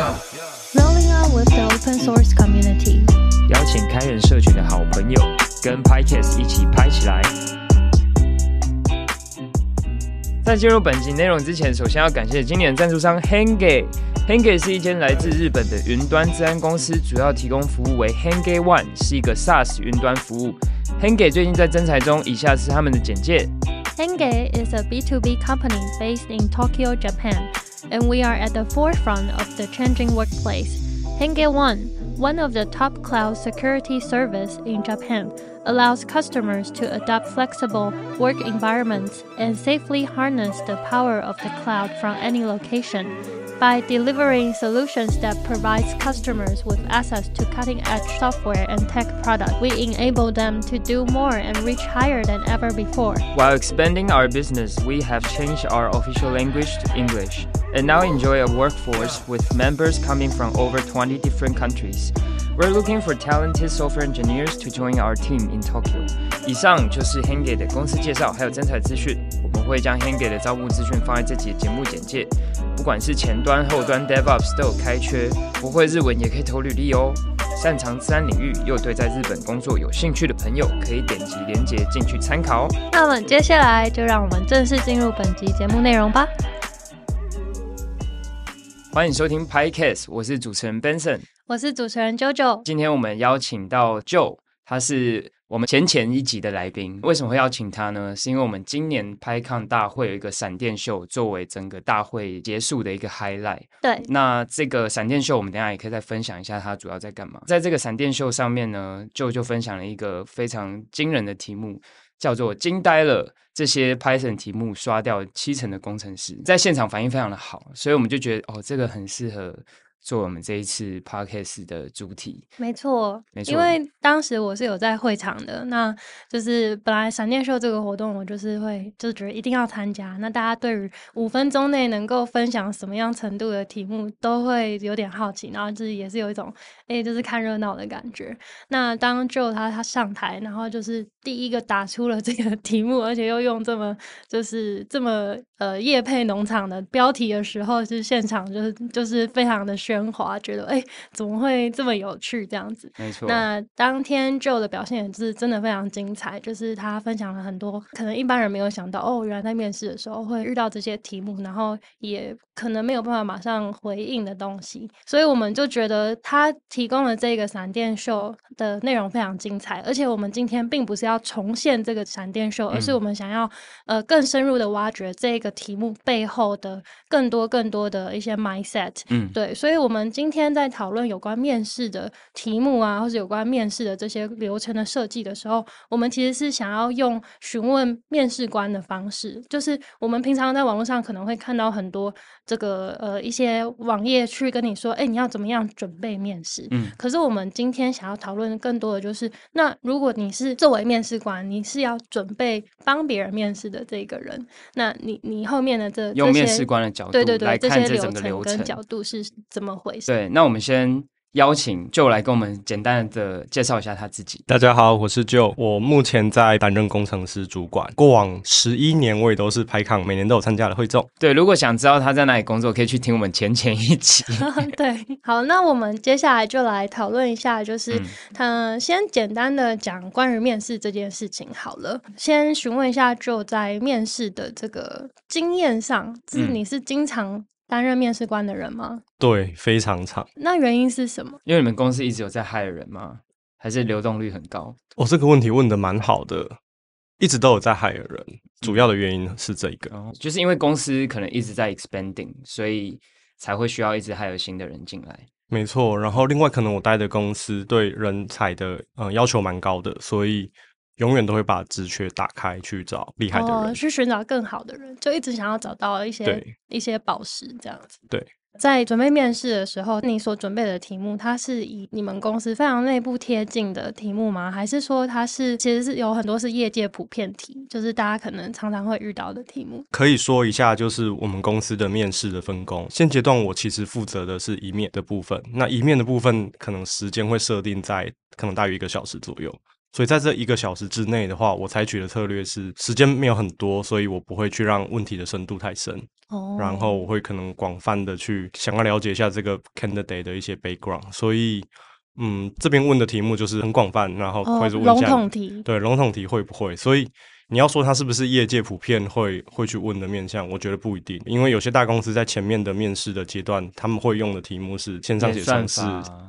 Rolling on with the open source community，邀请开源社群的好朋友，跟 PyCast 一起拍起来。在进入本集内容之前，首先要感谢今年赞助商 Henge。Henge 是一间来自日本的云端治安公司，主要提供服务为 Henge One，是一个 SaaS 云端服务。Henge 最近在征才中，以下是他们的简介。Henge is a B2B company based in Tokyo, Japan, and we are at the forefront of the changing workplace. Henge One, one of the top cloud security service in Japan, allows customers to adopt flexible work environments and safely harness the power of the cloud from any location. By delivering solutions that provides customers with access to cutting-edge software and tech products, we enable them to do more and reach higher than ever before. While expanding our business, we have changed our official language to English and now enjoy a workforce with members coming from over 20 different countries. We're looking for talented software engineers to join our team in Tokyo. 以上就是 Henge 的公司介绍，还有征才资讯。我们会将 Henge 的招募资讯放在这集节目简介。不管是前端、后端、DevOps 都有开缺，不会日文也可以投履历哦。擅长自然领域又对在日本工作有兴趣的朋友，可以点击链接进去参考。那么接下来就让我们正式进入本集节目内容吧。欢迎收听 PyCast，我是主持人 Benson，我是主持人 JoJo。今天我们邀请到 Joe，他是。我们前前一集的来宾为什么会邀请他呢？是因为我们今年 PyCon 大会有一个闪电秀，作为整个大会结束的一个 highlight。对，那这个闪电秀我们等下也可以再分享一下，它主要在干嘛。在这个闪电秀上面呢，，JoJo 分享了一个非常惊人的题目，叫做“惊呆了”。这些 Python 题目刷掉七成的工程师，在现场反应非常的好，所以我们就觉得哦，这个很适合。做我们这一次 podcast 的主题，没错，没错，因为当时我是有在会场的，那就是本来闪电秀这个活动，我就是会就觉得一定要参加。那大家对于五分钟内能够分享什么样程度的题目，都会有点好奇，然后就是也是有一种哎，就是看热闹的感觉。那当 Joe 他他上台，然后就是第一个打出了这个 题目，而且又用这么就是这么呃叶配农场的标题的时候，就是现场就是就是非常的。喧哗，觉得哎、欸，怎么会这么有趣？这样子，没错。那当天 Joe 的表现也是真的非常精彩，就是他分享了很多可能一般人没有想到哦，原来在面试的时候会遇到这些题目，然后也可能没有办法马上回应的东西。所以我们就觉得他提供的这个闪电秀的内容非常精彩，而且我们今天并不是要重现这个闪电秀，而是我们想要呃更深入的挖掘这个题目背后的更多更多的一些 mindset。嗯，对，所以。我们今天在讨论有关面试的题目啊，或者有关面试的这些流程的设计的时候，我们其实是想要用询问面试官的方式，就是我们平常在网络上可能会看到很多这个呃一些网页去跟你说，哎，你要怎么样准备面试？嗯，可是我们今天想要讨论更多的就是，那如果你是作为面试官，你是要准备帮别人面试的这个人，那你你后面的这用面试官的角度对对对来看这整个流程跟角度是怎么回事？对，那我们先邀请 Joe 来跟我们简单的介绍一下他自己。大家好，我是 Joe，我目前在担任工程师主管。过往十一年，我也都是 PyCon，每年都有参加的会众。对，如果想知道他在哪里工作，可以去听我们前前一集。对，好，那我们接下来就来讨论一下，就是他、嗯、先简单的讲关于面试这件事情好了。先询问一下 Joe 在面试的这个经验上，就是你是经常担任面试官的人吗？对，非常长。那原因是什么？因为你们公司一直有在 hire 人吗？还是流动率很高？我、哦、这个问题问得蛮好的，一直都有在 hire 人。主要的原因是这个、嗯，就是因为公司可能一直在 expanding，所以才会需要一直 hire 新的人进来。没错。然后另外，可能我待的公司对人才的呃要求蛮高的，所以。永远都会把直缺打开去找厉害的人，哦、去寻找更好的人，就一直想要找到一些一些宝石这样子。对，在准备面试的时候，你所准备的题目，它是以你们公司非常内部贴近的题目吗？还是说它是其实是有很多是业界普遍题，就是大家可能常常会遇到的题目？可以说一下，就是我们公司的面试的分工。现阶段我其实负责的是一面的部分，那一面的部分可能时间会设定在可能大约一个小时左右。所以在这一个小时之内的话，我采取的策略是时间没有很多，所以我不会去让问题的深度太深。哦，然后我会可能广泛的去想要了解一下这个 candidate 的一些 background，所以。嗯，这边问的题目就是很广泛，然后快速问一下，笼统题，对，笼统题会不会？所以你要说它是不是业界普遍会会去问的面向，我觉得不一定，因为有些大公司在前面的面试的阶段，他们会用的题目是线上写程式，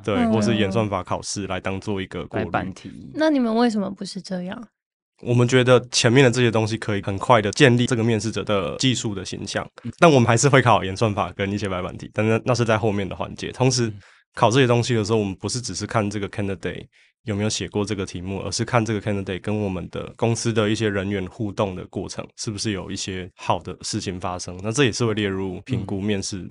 对，嗯、或是演算法考试来当做一个过滤题。那你们为什么不是这样？我们觉得前面的这些东西可以很快的建立这个面试者的技术的形象，但我们还是会考演算法跟一些白板题，但是那是在后面的环节，同时。考这些东西的时候，我们不是只是看这个 candidate 有没有写过这个题目，而是看这个 candidate 跟我们的公司的一些人员互动的过程，是不是有一些好的事情发生？那这也是会列入评估面试。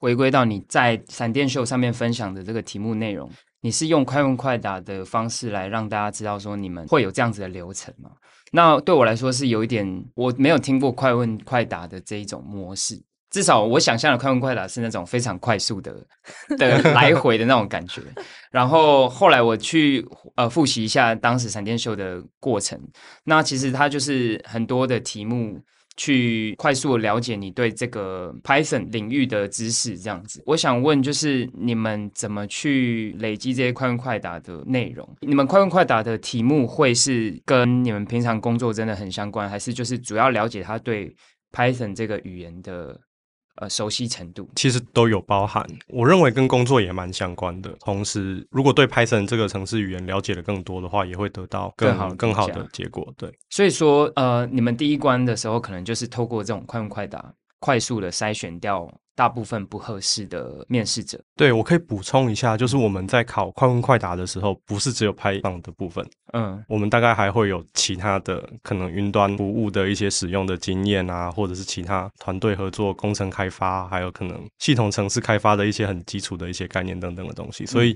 回归到你在闪电秀上面分享的这个题目内容，你是用快问快答的方式来让大家知道说你们会有这样子的流程吗？那对我来说是有一点，我没有听过快问快答的这一种模式。至少我想象的快问快答是那种非常快速的 的来回的那种感觉。然后后来我去呃复习一下当时闪电秀的过程，那其实它就是很多的题目去快速的了解你对这个 Python 领域的知识这样子。我想问就是你们怎么去累积这些快问快答的内容？你们快问快答的题目会是跟你们平常工作真的很相关，还是就是主要了解他对 Python 这个语言的？呃，熟悉程度其实都有包含，我认为跟工作也蛮相关的。同时，如果对 Python 这个程式语言了解的更多的话，也会得到更好更好的结果。对，所以说，呃，你们第一关的时候，可能就是透过这种快问快答，快速的筛选掉。大部分不合适的面试者，对，我可以补充一下，就是我们在考快问快答的时候，不是只有 Python 的部分，嗯，我们大概还会有其他的可能云端服务的一些使用的经验啊，或者是其他团队合作、工程开发，还有可能系统城市开发的一些很基础的一些概念等等的东西，所以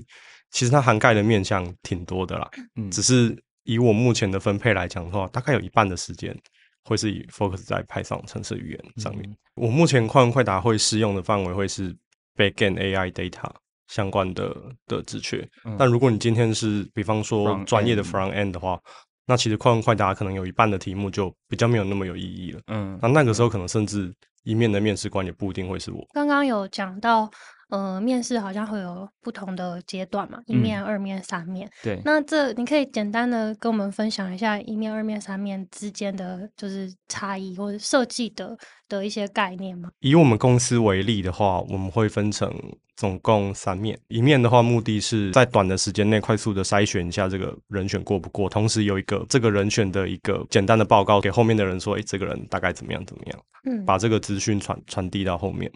其实它涵盖的面向挺多的啦，嗯，只是以我目前的分配来讲的话，大概有一半的时间。会是以 focus 在 Python 程式语言上面。嗯、我目前快问快答会适用的范围会是 backend AI data 相关的的职缺。嗯、但如果你今天是比方说专业的 front end 的话，那其实快问快答可能有一半的题目就比较没有那么有意义了。嗯，那那个时候可能甚至一面的面试官也不一定会是我。刚刚有讲到。呃，面试好像会有不同的阶段嘛，一面、嗯、二面、三面。对，那这你可以简单的跟我们分享一下一面、二面、三面之间的就是差异或者设计的的一些概念吗？以我们公司为例的话，我们会分成总共三面。一面的话，目的是在短的时间内快速的筛选一下这个人选过不过，同时有一个这个人选的一个简单的报告给后面的人说，诶，这个人大概怎么样怎么样，嗯，把这个资讯传传递到后面。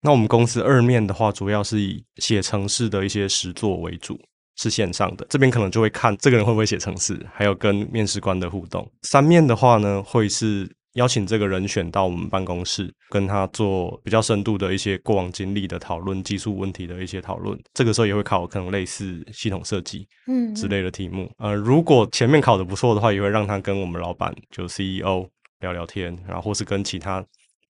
那我们公司二面的话，主要是以写程式的一些实作为主，是线上的。这边可能就会看这个人会不会写程式，还有跟面试官的互动。三面的话呢，会是邀请这个人选到我们办公室，跟他做比较深度的一些过往经历的讨论、技术问题的一些讨论。这个时候也会考可能类似系统设计嗯之类的题目。嗯、呃，如果前面考得不错的话，也会让他跟我们老板就 CEO 聊聊天，然后或是跟其他。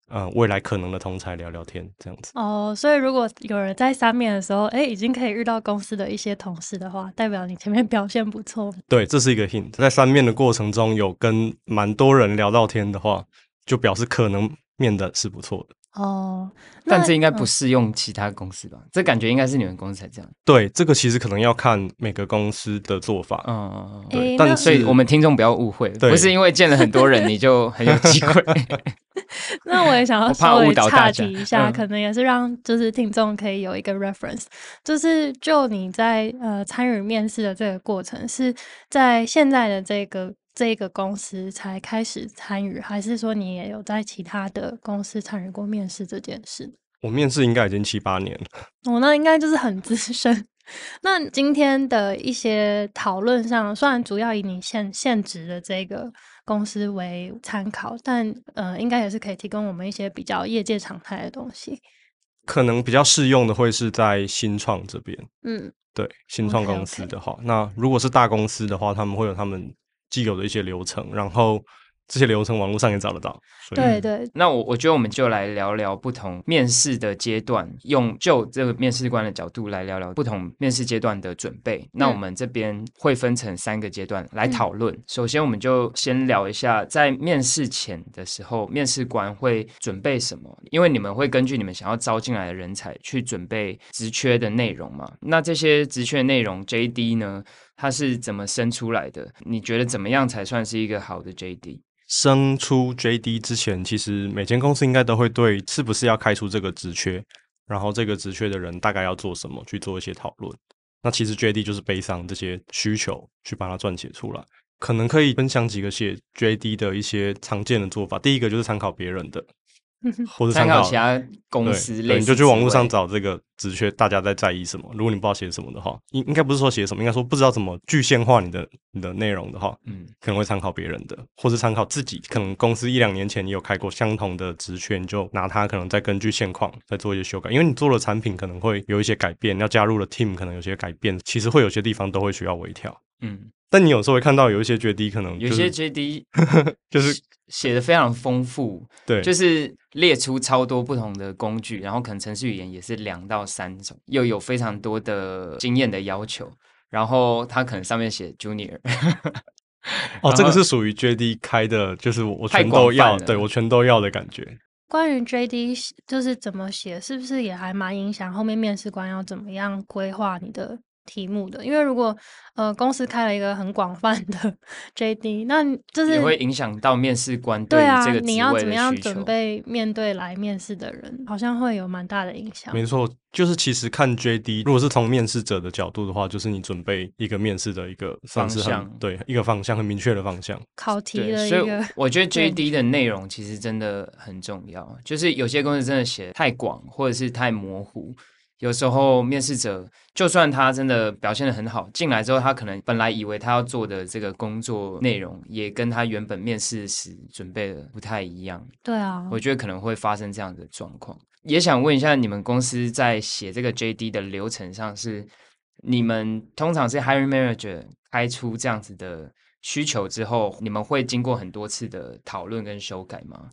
嗯，未来可能的同才聊聊天这样子哦。所以如果有人在三面的时候，哎，已经可以遇到公司的一些同事的话，代表你前面表现不错。对，这是一个 hint。在三面的过程中，有跟蛮多人聊到天的话，就表示可能面的是不错的。哦，但这应该不适用其他公司吧？嗯、这感觉应该是你们公司才这样。对，这个其实可能要看每个公司的做法。嗯嗯嗯。对，欸、但所以我们听众不要误会，不是因为见了很多人 你就很有机会。那我也想要稍微岔题一下，可能也是让就是听众可以有一个 reference，就是就你在呃参与面试的这个过程，是在现在的这个。这个公司才开始参与，还是说你也有在其他的公司参与过面试这件事？我面试应该已经七八年了。我、哦、那应该就是很资深。那今天的一些讨论上，虽然主要以你现现职的这个公司为参考，但呃，应该也是可以提供我们一些比较业界常态的东西。可能比较适用的会是在新创这边。嗯，对，新创公司的话，okay, okay. 那如果是大公司的话，他们会有他们。既有的一些流程，然后这些流程网络上也找得到。对对，那我我觉得我们就来聊聊不同面试的阶段，用就这个面试官的角度来聊聊不同面试阶段的准备。嗯、那我们这边会分成三个阶段来讨论。嗯、首先，我们就先聊一下在面试前的时候，面试官会准备什么？因为你们会根据你们想要招进来的人才去准备职缺的内容嘛。那这些职缺内容 JD 呢，它是怎么生出来的？你觉得怎么样才算是一个好的 JD？生出 JD 之前，其实每间公司应该都会对是不是要开出这个职缺，然后这个职缺的人大概要做什么去做一些讨论。那其实 JD 就是背上这些需求去把它撰写出来。可能可以分享几个写 JD 的一些常见的做法。第一个就是参考别人的。或者参考，考其他公司类你就去网络上找这个职缺，大家在在意什么？如果你不知道写什么的话，应应该不是说写什么，应该说不知道怎么具现化你的你的内容的话，嗯，可能会参考别人的，或是参考自己。可能公司一两年前你有开过相同的职缺，你就拿它，可能再根据现况再做一些修改。因为你做了产品，可能会有一些改变，要加入了 team，可能有些改变，其实会有些地方都会需要微调。嗯，但你有时候会看到有一些 JD 可能、就是、有些 JD 就是写的非常丰富，对，就是列出超多不同的工具，然后可能程式语言也是两到三种，又有非常多的经验的要求，然后他可能上面写 Junior，哦，这个是属于 JD 开的，就是我全都要，对我全都要的感觉。关于 JD 就是怎么写，是不是也还蛮影响后面面试官要怎么样规划你的？题目的，因为如果呃公司开了一个很广泛的 JD，那就是也会影响到面试官对啊，你要怎么样准备面对来面试的人，好像会有蛮大的影响。没错，就是其实看 JD，如果是从面试者的角度的话，就是你准备一个面试的一个方向，对一个方向很明确的方向。考题的一个，所以我觉得 JD 的内容其实真的很重要。就是有些公司真的写太广，或者是太模糊。有时候面试者就算他真的表现得很好，进来之后他可能本来以为他要做的这个工作内容也跟他原本面试时准备的不太一样。对啊，我觉得可能会发生这样的状况。也想问一下，你们公司在写这个 JD 的流程上是，你们通常是 Hiring Manager 开出这样子的需求之后，你们会经过很多次的讨论跟修改吗？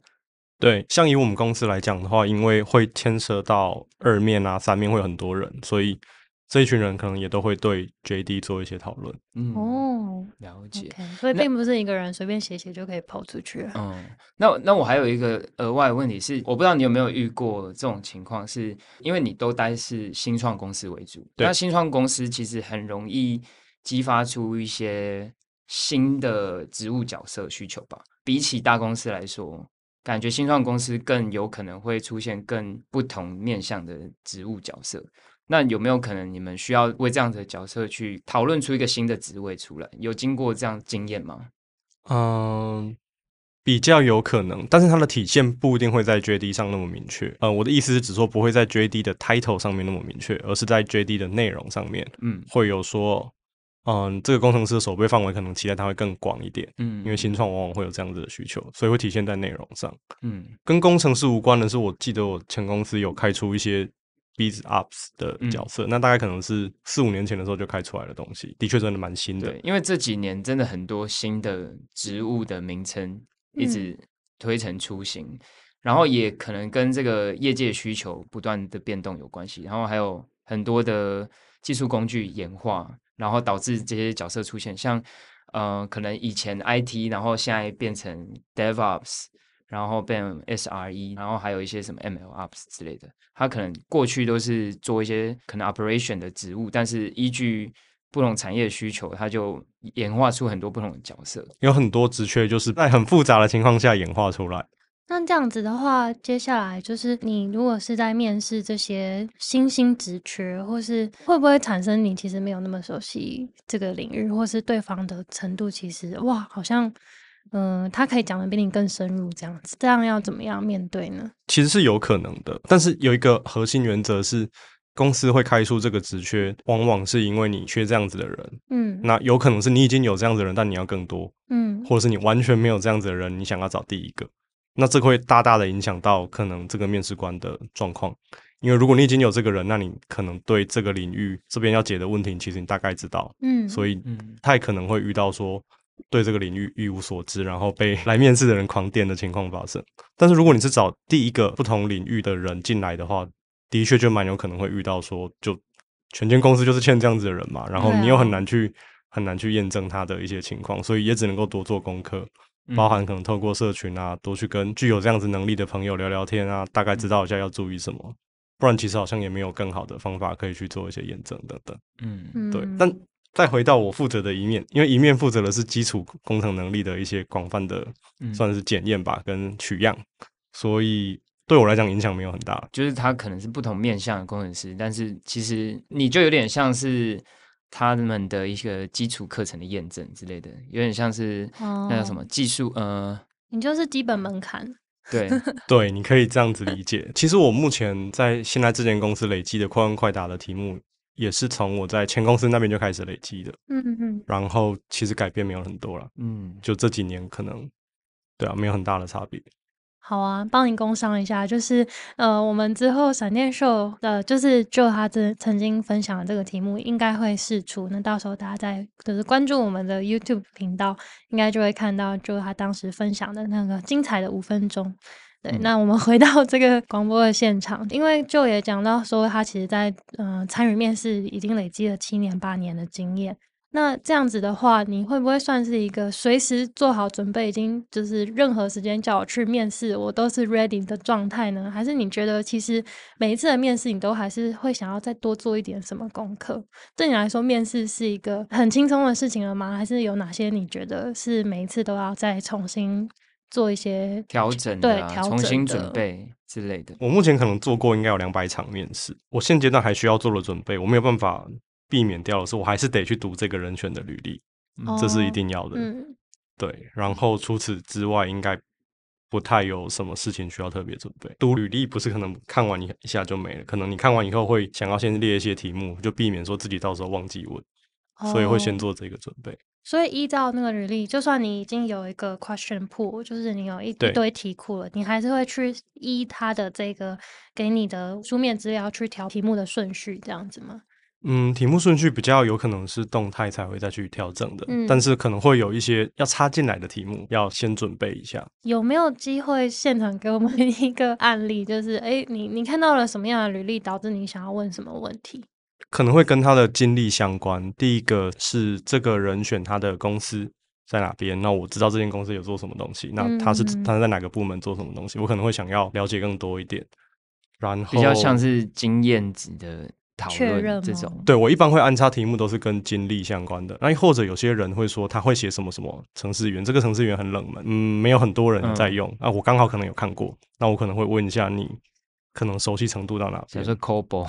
对，像以我们公司来讲的话，因为会牵涉到二面啊、三面会有很多人，所以这一群人可能也都会对 JD 做一些讨论。嗯，哦，了解。Okay, 所以并不是一个人随便写写就可以跑出去。嗯，那那我还有一个额外的问题是，我不知道你有没有遇过这种情况，是因为你都待是新创公司为主，对那新创公司其实很容易激发出一些新的职务角色需求吧？比起大公司来说。感觉新创公司更有可能会出现更不同面向的职务角色。那有没有可能你们需要为这样的角色去讨论出一个新的职位出来？有经过这样经验吗？嗯，比较有可能，但是它的体现不一定会在 JD 上那么明确。呃，我的意思是只说不会在 JD 的 title 上面那么明确，而是在 JD 的内容上面，嗯，会有说。嗯，这个工程师的守备范围可能期待它会更广一点，嗯，因为新创往往会有这样子的需求，所以会体现在内容上，嗯，跟工程师无关的是，我记得我前公司有开出一些 Biz Ops 的角色，嗯、那大概可能是四五年前的时候就开出来的东西，的确真的蛮新的。对，因为这几年真的很多新的职务的名称一直推陈出新，嗯、然后也可能跟这个业界需求不断的变动有关系，然后还有很多的技术工具演化。然后导致这些角色出现，像呃，可能以前 IT，然后现在变成 DevOps，然后变 SRE，然后还有一些什么 MLOps 之类的。他可能过去都是做一些可能 Operation 的职务，但是依据不同产业的需求，他就演化出很多不同的角色。有很多职缺就是在很复杂的情况下演化出来。那这样子的话，接下来就是你如果是在面试这些新兴职缺，或是会不会产生你其实没有那么熟悉这个领域，或是对方的程度其实哇，好像嗯、呃，他可以讲的比你更深入这样子，这样要怎么样面对呢？其实是有可能的，但是有一个核心原则是，公司会开出这个职缺，往往是因为你缺这样子的人，嗯，那有可能是你已经有这样子的人，但你要更多，嗯，或者是你完全没有这样子的人，你想要找第一个。那这个会大大的影响到可能这个面试官的状况，因为如果你已经有这个人，那你可能对这个领域这边要解的问题，其实你大概知道，嗯，所以太可能会遇到说对这个领域一无所知，然后被来面试的人狂电的情况发生。但是如果你是找第一个不同领域的人进来的话，的确就蛮有可能会遇到说，就全间公司就是欠这样子的人嘛，然后你又很难去很难去验证他的一些情况，所以也只能够多做功课，包含可能透过社群啊，多去跟具有这样子能力的朋友聊聊天啊，大概知道一下要注意什么，不然其实好像也没有更好的方法可以去做一些验证等等。嗯，对，但。再回到我负责的一面，因为一面负责的是基础工程能力的一些广泛的，算是检验吧，跟取样，所以对我来讲影响没有很大。就是他可能是不同面向的工程师，但是其实你就有点像是他们的一个基础课程的验证之类的，有点像是那叫什么技术？呃，你就是基本门槛。对 对，你可以这样子理解。其实我目前在现在这间公司累积的快问快答的题目。也是从我在前公司那边就开始累积的，嗯嗯嗯，然后其实改变没有很多了，嗯，就这几年可能，对啊，没有很大的差别。好啊，帮你工商一下，就是呃，我们之后闪电秀的，就是就他这曾经分享的这个题目，应该会试出，那到时候大家在就是关注我们的 YouTube 频道，应该就会看到，就他当时分享的那个精彩的五分钟。对，那我们回到这个广播的现场，因为就也讲到说，他其实在嗯参与面试已经累积了七年八年的经验。那这样子的话，你会不会算是一个随时做好准备，已经就是任何时间叫我去面试，我都是 ready 的状态呢？还是你觉得其实每一次的面试，你都还是会想要再多做一点什么功课？对你来说，面试是一个很轻松的事情了吗？还是有哪些你觉得是每一次都要再重新？做一些调整，对，重新准备之类的。我目前可能做过应该有两百场面试，我现阶段还需要做的准备，我没有办法避免掉的是，我还是得去读这个人选的履历，嗯，这是一定要的。嗯，对。然后除此之外，应该不太有什么事情需要特别准备。读履历不是可能看完一下就没了，可能你看完以后会想要先列一些题目，就避免说自己到时候忘记问，所以会先做这个准备。所以依照那个履历，就算你已经有一个 question pool，就是你有一堆题库了，你还是会去依他的这个给你的书面资料去调题目的顺序，这样子吗？嗯，题目顺序比较有可能是动态才会再去调整的，嗯，但是可能会有一些要插进来的题目，要先准备一下。有没有机会现场给我们一个案例？就是哎，你你看到了什么样的履历，导致你想要问什么问题？可能会跟他的经历相关。第一个是这个人选他的公司在哪边，那我知道这间公司有做什么东西，那他是他在哪个部门做什么东西，我可能会想要了解更多一点。然后比较像是经验值的讨论这种。对，我一般会安插题目都是跟经历相关的。那或者有些人会说他会写什么什么程式员，这个程式员很冷门，嗯，没有很多人在用。啊、我刚好可能有看过，那我可能会问一下你可能熟悉程度到哪边？比如说 COBOL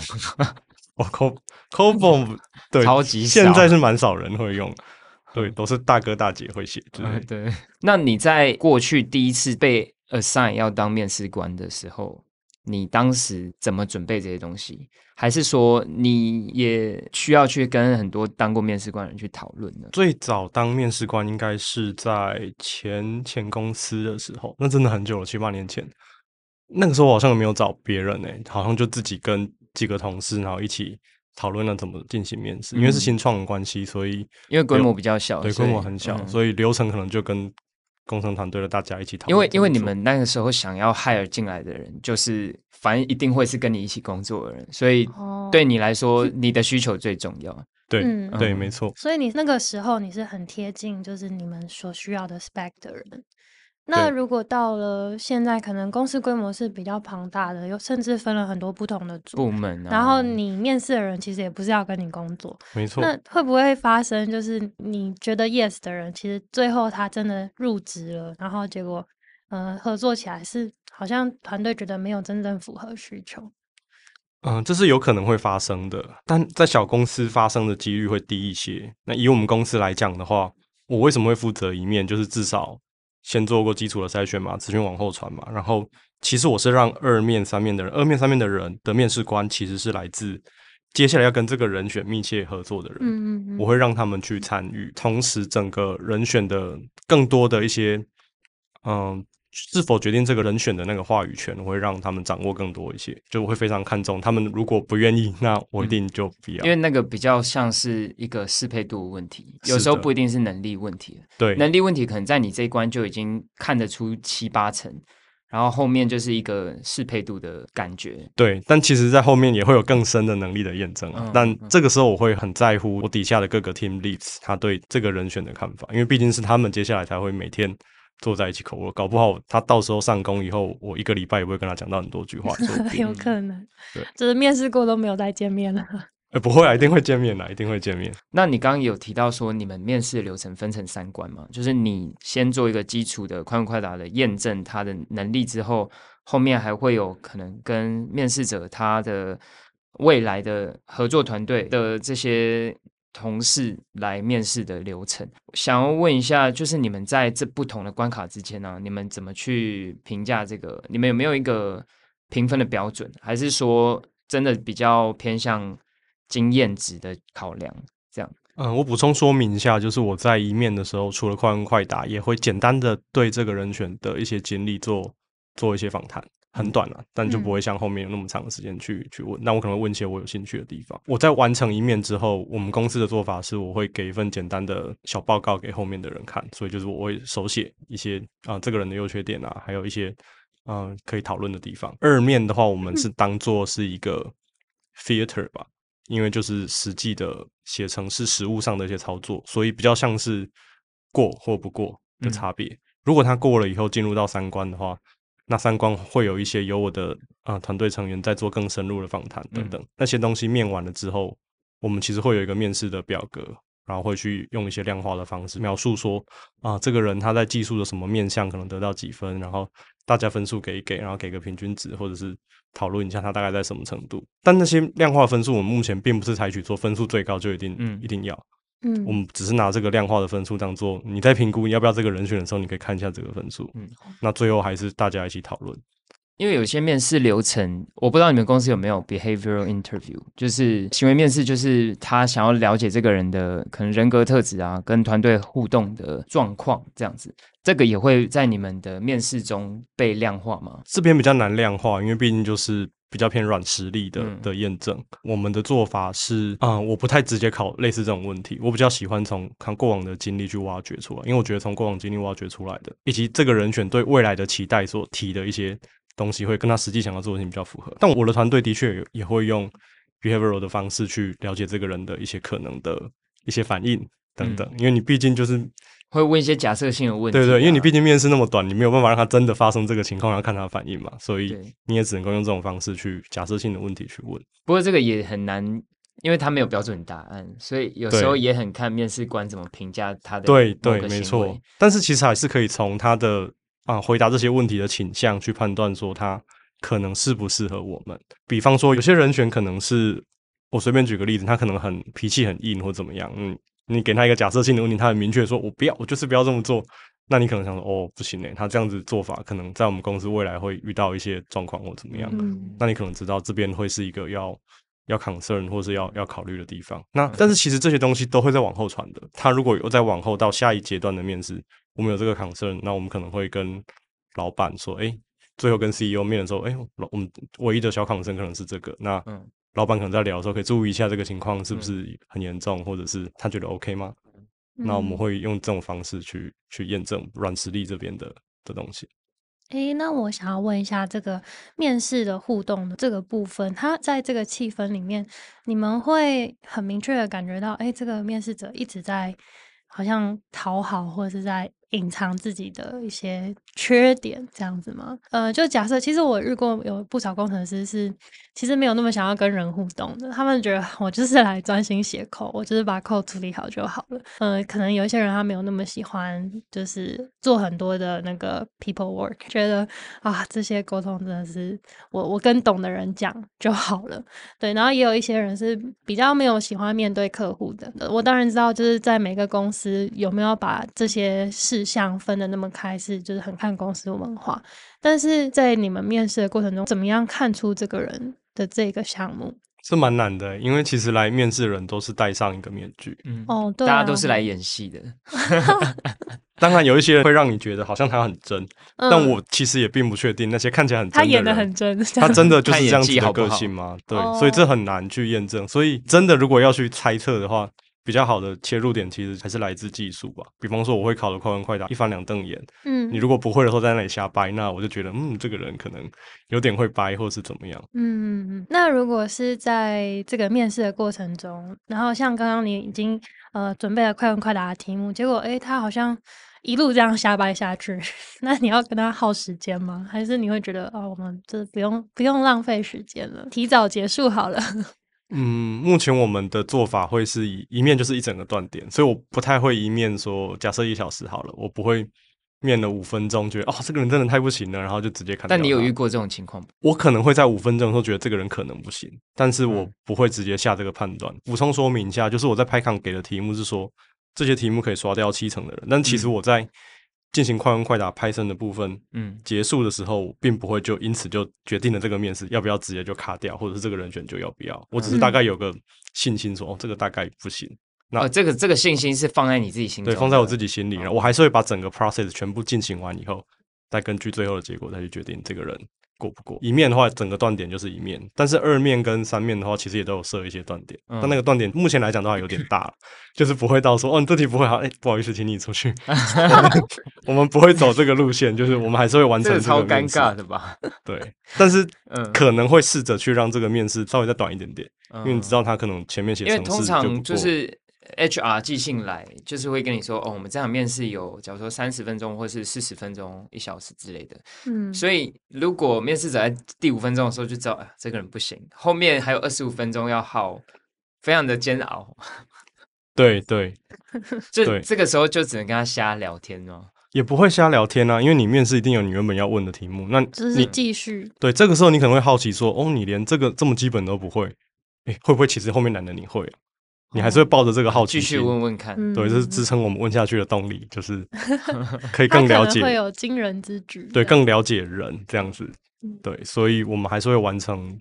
哦，COBOL 对，超级现在是蛮少人会用，对，都是大哥大姐会写。对、嗯、对。那你在过去第一次被 assign 要当面试官的时候，你当时怎么准备这些东西？还是说你也需要去跟很多当过面试官的人去讨论呢？最早当面试官应该是在前前公司的时候，那真的很久了，七八年前。那个时候我好像也没有找别人呢、欸，好像就自己跟。几个同事，然后一起讨论了怎么进行面试。嗯、因为是新创的关系，所以因为规模比较小，对，规模很小，嗯，所以流程可能就跟工程团队的大家一起讨论。因为因为你们那个时候想要 hire 进来的人，就是反正一定会是跟你一起工作的人，所以对你来说，你的需求最重要。对、嗯、对，没错。所以你那个时候你是很贴近，就是你们所需要的 spec 的人。那如果到了现在，可能公司规模是比较庞大的，有甚至分了很多不同的组部门，啊，然后你面试的人其实也不是要跟你工作，没错。那会不会发生，就是你觉得 yes 的人，其实最后他真的入职了，然后结果，呃，合作起来是好像团队觉得没有真正符合需求？嗯、呃，这是有可能会发生的，但在小公司发生的几率会低一些。那以我们公司来讲的话，我为什么会负责一面？就是至少。先做过基础的筛选嘛，资讯往后传嘛。然后，其实我是让二面、三面的人，二面、三面的人的面试官其实是来自接下来要跟这个人选密切合作的人。嗯嗯嗯。我会让他们去参与，同时整个人选的更多的一些，嗯，是否决定这个人选的那个话语权，我会让他们掌握更多一些，就我会非常看重他们。如果不愿意，那我一定就不要。因为那个比较像是一个适配度的问题，有时候不一定是能力问题。对，能力问题可能在你这一关就已经看得出七八成。然后后面就是一个适配度的感觉，对，但其实，在后面也会有更深的能力的验证啊。嗯、但这个时候，我会很在乎我底下的各个 team leads 他对这个人选的看法，因为毕竟是他们接下来才会每天坐在一起口误搞不好他到时候上工以后，我一个礼拜也不会跟他讲到很多句话，有可能，对，就是面试过都没有再见面了。欸、不会啊，一定会见面的，一定会见面。那你刚刚有提到说，你们面试流程分成三关嘛？就是你先做一个基础的快问快答的验证他的能力之后，后面还会有可能跟面试者他的未来的合作团队的这些同事来面试的流程。想要问一下，就是你们在这不同的关卡之间呢、啊，你们怎么去评价这个？你们有没有一个评分的标准？还是说真的比较偏向？经验值的考量，这样。嗯，我补充说明一下，就是我在一面的时候，除了快问快答，也会简单的对这个人选的一些经历做做一些访谈，很短了，但就不会像后面有那么长的时间去去问。那我可能问一些我有兴趣的地方。我在完成一面之后，我们公司的做法是，我会给一份简单的小报告给后面的人看，所以就是我会手写一些啊、呃，这个人的优缺点啊，还有一些嗯、呃，可以讨论的地方。二面的话，我们是当做是一个 theater 吧。因为就是实际的写成是实物上的一些操作，所以比较像是过或不过的差别。嗯、如果他过了以后进入到三关的话，那三关会有一些由我的啊团队成员在做更深入的访谈等等、嗯、那些东西面完了之后，我们其实会有一个面试的表格，然后会去用一些量化的方式描述说啊这个人他在技术的什么面向可能得到几分，然后大家分数给一给，然后给个平均值或者是。讨论一下他大概在什么程度，但那些量化分数我们目前并不是采取说分数最高就一定、嗯、一定要，嗯，我们只是拿这个量化的分数当做你在评估你要不要这个人选的时候，你可以看一下这个分数，嗯，那最后还是大家一起讨论。因为有些面试流程，我不知道你们公司有没有 behavioral interview，就是行为面试，就是他想要了解这个人的可能人格特质啊，跟团队互动的状况这样子。这个也会在你们的面试中被量化吗？这边比较难量化，因为毕竟就是比较偏软实力的的验证。嗯、我们的做法是，啊、嗯，我不太直接考类似这种问题，我比较喜欢从看过往的经历去挖掘出来，因为我觉得从过往经历挖掘出来的，以及这个人选对未来的期待所提的一些。东西会跟他实际想要做的事情比较符合，但我的团队的确也会用 behavioral 的方式去了解这个人的一些可能的一些反应等等，嗯、因为你毕竟就是会问一些假设性的问题，对对，因为你毕竟面试那么短，你没有办法让他真的发生这个情况，要看他的反应嘛，所以你也只能够用这种方式去假设性的问题去问。不过这个也很难，因为他没有标准答案，所以有时候也很看面试官怎么评价他的。对对，没错。但是其实还是可以从他的。啊，回答这些问题的倾向去判断说他可能适不适合我们。比方说，有些人选可能是我随便举个例子，他可能很脾气很硬或怎么样。嗯，你给他一个假设性的问题，他很明确说“我不要，我就是不要这么做”。那你可能想说：“哦，不行诶，他这样子做法可能在我们公司未来会遇到一些状况或怎么样。嗯”那你可能知道这边会是一个要要 concern 或是要要考虑的地方。那但是其实这些东西都会在往后传的。他如果有在往后到下一阶段的面试。我们有这个 concern，那我们可能会跟老板说，哎，最后跟 CEO 面的时候，哎，我们唯一的小 concern 可能是这个。那老板可能在聊的时候，可以注意一下这个情况是不是很严重，嗯、或者是他觉得 OK 吗？嗯、那我们会用这种方式去去验证软实力这边的的东西。哎，那我想要问一下，这个面试的互动的这个部分，它在这个气氛里面，你们会很明确的感觉到，哎，这个面试者一直在好像讨好，或者是在。隐藏自己的一些缺点，这样子吗？呃，就假设，其实我遇过有不少工程师是，其实没有那么想要跟人互动的。他们觉得我就是来专心写 code，我就是把 code 处理好就好了。呃，可能有一些人他没有那么喜欢，就是做很多的那个 people work，觉得啊，这些沟通真的是我我跟懂的人讲就好了。对，然后也有一些人是比较没有喜欢面对客户的。我当然知道，就是在每个公司有没有把这些事项分的那么开，是就是很看公司文化。但是在你们面试的过程中，怎么样看出这个人的这个项目？是蛮难的，因为其实来面试的人都是戴上一个面具，嗯，哦，对啊，大家都是来演戏的。当然有一些人会让你觉得好像他很真，嗯但我其实也并不确定那些看起来很真的人，他演的很真，他真的就是这样子的个性吗？对，哦所以这很难去验证。所以真的如果要去猜测的话，比较好的切入点其实还是来自技术吧。比方说我会考的快问快答，一翻两瞪眼。嗯，你如果不会的时候在那里瞎掰，那我就觉得嗯，这个人可能有点会掰，或是怎么样。嗯。那如果是在这个面试的过程中，然后像刚刚你已经呃准备了快问快答的题目，结果诶他好像一路这样瞎掰下去，那你要跟他耗时间吗？还是你会觉得哦，我们这不用不用浪费时间了，提早结束好了？嗯，目前我们的做法会是一一面就是一整个断点，所以我不太会一面说，假设一小时好了，我不会面了五分钟，觉得哦这个人真的太不行了，然后就直接看。但你有遇过这种情况吗？我可能会在五分钟的时候觉得这个人可能不行，但是我嗯不会直接下这个判断。补充说明一下，就是我在 PyCon 给的题目是说这些题目可以刷掉七成的人，但其实我在进行快问快答 Python 的部分，嗯，结束的时候，并不会就因此就决定了这个面试要不要直接就卡掉，或者是这个人选就要不要。我只是大概有个信心说，哦，这个大概不行。那哦，这个这个信心是放在你自己心里，对，放在我自己心里，然后哦。我还是会把整个 process 全部进行完以后，再根据最后的结果再去决定这个人过不过。一面的话，整个断点就是一面，但是二面跟三面的话，其实也都有设一些断点。嗯但那个断点目前来讲的话有点大了，就是不会到说哦，你这题不会好，哎、不好意思，请你出去。我 们我们不会走这个路线，就是我们还是会完成这个这超尴尬的吧？对，但是嗯，可能会试着去让这个面试稍微再短一点点，嗯因为你知道他可能前面写因为程通常式不过就是 HR 寄信来，就是会跟你说，哦，我们这场面试有，假如说三十分钟，或是四十分钟、一小时之类的。嗯，所以如果面试者在第五分钟的时候就知道，哎，这个人不行，后面还有二十五分钟要耗，非常的煎熬。对对，这对这个时候就只能跟他瞎聊天哦。也不会瞎聊天啊，因为你面试一定有你原本要问的题目，那只是你继续。对这个时候你可能会好奇说，哦，你连这个这么基本都不会，诶，会不会其实后面难的你会啊？你还是会抱着这个好奇心，继续问问看。嗯对，这是支撑我们问下去的动力，就是可以更了解会有惊人之举。对，更了解人这样子嗯，对，所以我们还是会完成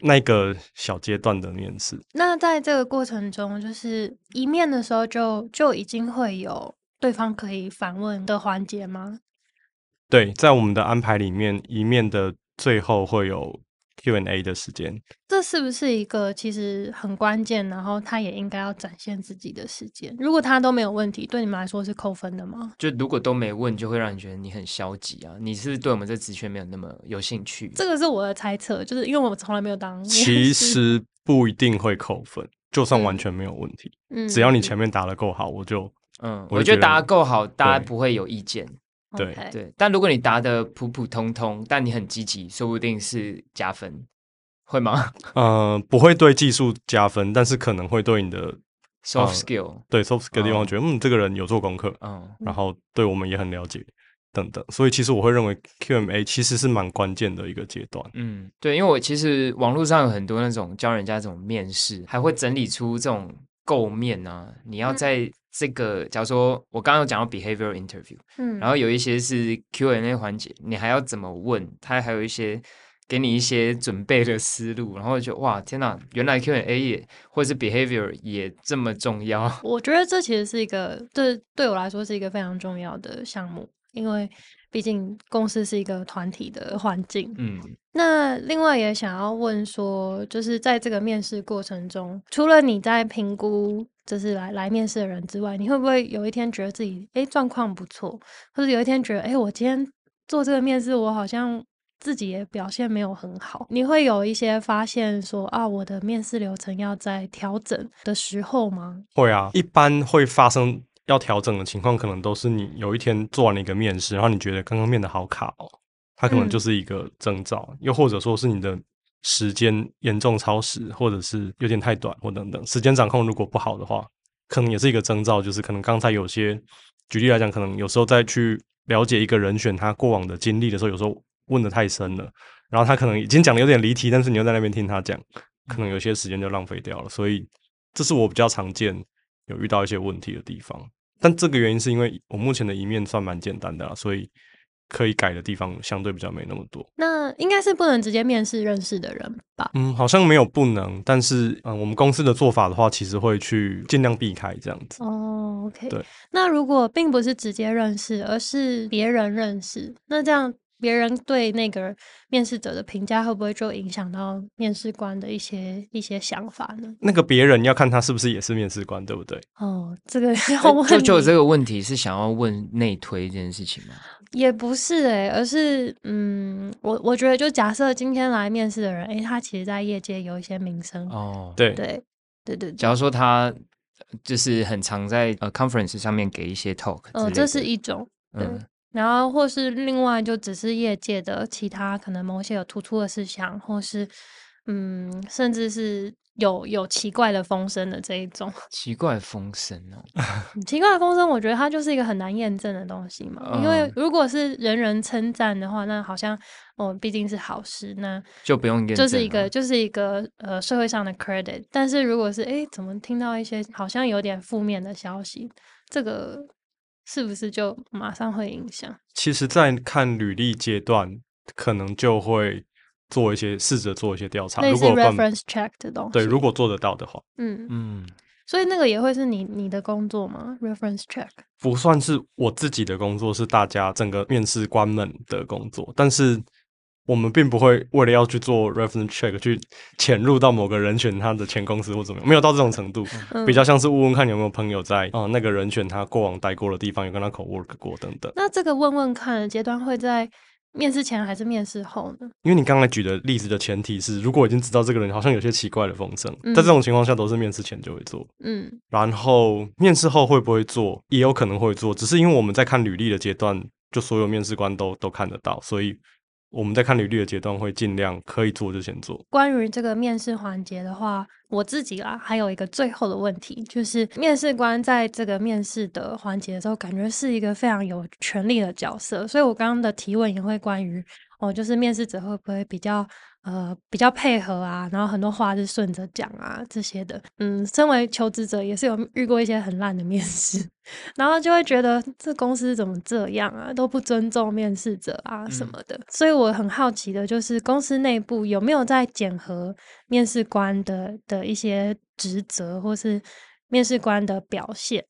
那个小阶段的面试。那在这个过程中，就是一面的时候就就已经会有对方可以反问的环节吗？对，在我们的安排里面，一面的最后会有 Q&A 的时间。这是不是一个其实很关键，然后他也应该要展现自己的时间？如果他都没有问题，对你们来说是扣分的吗？就如果都没问，就会让你觉得你很消极啊。你是对我们这职缺没有那么有兴趣？这个是我的猜测，就是因为我从来没有当。其实不一定会扣分，就算完全没有问题，嗯只要你前面答的够好，我就嗯，我就觉得我觉得答得够好，大家不会有意见。对对，但如果你答的普普通通，但你很积极，说不定是加分，会吗 呃不会对技术加分，但是可能会对你的？Soft 嗯 skill，对 soft skill 的地方哦觉得，嗯，这个人有做功课，嗯，然后对我们也很了解，等等。所以其实我会认为 QMA 其实是蛮关键的一个阶段。嗯，对，因为我其实网络上有很多那种教人家这种面试，还会整理出这种构面啊。你要在这个，假如说我刚刚有讲到 behavior interview，嗯，然后有一些是 Q&A 环节，你还要怎么问？他还有一些给你一些准备的思路，然后就哇，天哪，原来 Q&A 也或者是 behavior 也这么重要。我觉得这其实是一个，对对我来说是一个非常重要的项目，因为毕竟公司是一个团体的环境。嗯，那另外也想要问说，就是在这个面试过程中，除了你在评估就是来来面试的人之外，你会不会有一天觉得自己诶状况不错，或者有一天觉得诶我今天做这个面试，我好像自己也表现没有很好，你会有一些发现说啊，我的面试流程要在调整的时候吗？会啊，一般会发生要调整的情况，可能都是你有一天做完了一个面试，然后你觉得刚刚面的好卡哦，它可能就是一个征兆，又或者说是你的时间严重超时，或者是有点太短，或等等，时间掌控如果不好的话，可能也是一个征兆，就是可能刚才有些举例来讲，可能有时候再去了解一个人选他过往的经历的时候，有时候问得太深了，然后他可能已经讲的有点离题，但是你又在那边听他讲，可能有些时间就浪费掉了，所以这是我比较常见有遇到一些问题的地方。但这个原因是因为我目前的一面算蛮简单的啦，所以可以改的地方相对比较没那么多。那应该是不能直接面试认识的人吧？嗯，好像没有不能，但是嗯，我们公司的做法的话，其实会去尽量避开这样子。哦，OK。对。那如果并不是直接认识，而是别人认识，那这样。别人对那个面试者的评价会不会就影响到面试官的一些一些想法呢？那个别人要看他是不是也是面试官，对不对？哦，这个 要问就就这个问题是想要问内推这件事情吗？也不是哎、欸，而是嗯，我我觉得就假设今天来面试的人，哎，他其实在业界有一些名声哦，对对对对。假如说他就是很常在呃 conference 上面给一些 talk，哦，这是一种嗯。然后，或是另外，就只是业界的其他可能某些有突出的事项，或是嗯，甚至是有有奇怪的风声的这一种 奇怪风声哦，奇怪的风声，我觉得它就是一个很难验证的东西嘛。嗯、因为如果是人人称赞的话，那好像哦，毕竟是好事，那就不用验证，就是一个就是一个呃社会上的 credit。但是如果是哎，怎么听到一些好像有点负面的消息，这个。是不是就马上会影响？其实，在看履历阶段，可能就会做一些试着做一些调查，如果 reference check 的东西，对，如果做得到的话，嗯嗯，所以那个也会是你你的工作吗？reference check 不算是我自己的工作，是大家整个面试官们的工作，但是。我们并不会为了要去做 reference check 去潜入到某个人选他的前公司或怎么样，没有到这种程度，比较像是问问看有没有朋友在啊、呃、那个人选他过往待过的地方有跟他 co-work 过等等。那这个问问看的阶段会在面试前还是面试后呢？因为你刚才举的例子的前提是，如果已经知道这个人好像有些奇怪的风声，在这种情况下都是面试前就会做。嗯，然后面试后会不会做，也有可能会做，只是因为我们在看履历的阶段，就所有面试官都都看得到，所以。我们在看履历的阶段，会尽量可以做就先做。关于这个面试环节的话，我自己啦，还有一个最后的问题，就是面试官在这个面试的环节的时候，感觉是一个非常有权力的角色，所以我刚刚的提问也会关于哦，就是面试者会不会比较。呃，比较配合啊，然后很多话是顺着讲啊，这些的。嗯，身为求职者也是有遇过一些很烂的面试，然后就会觉得这公司怎么这样啊，都不尊重面试者啊什么的。嗯。所以我很好奇的就是，公司内部有没有在检核面试官的的一些职责，或是面试官的表现？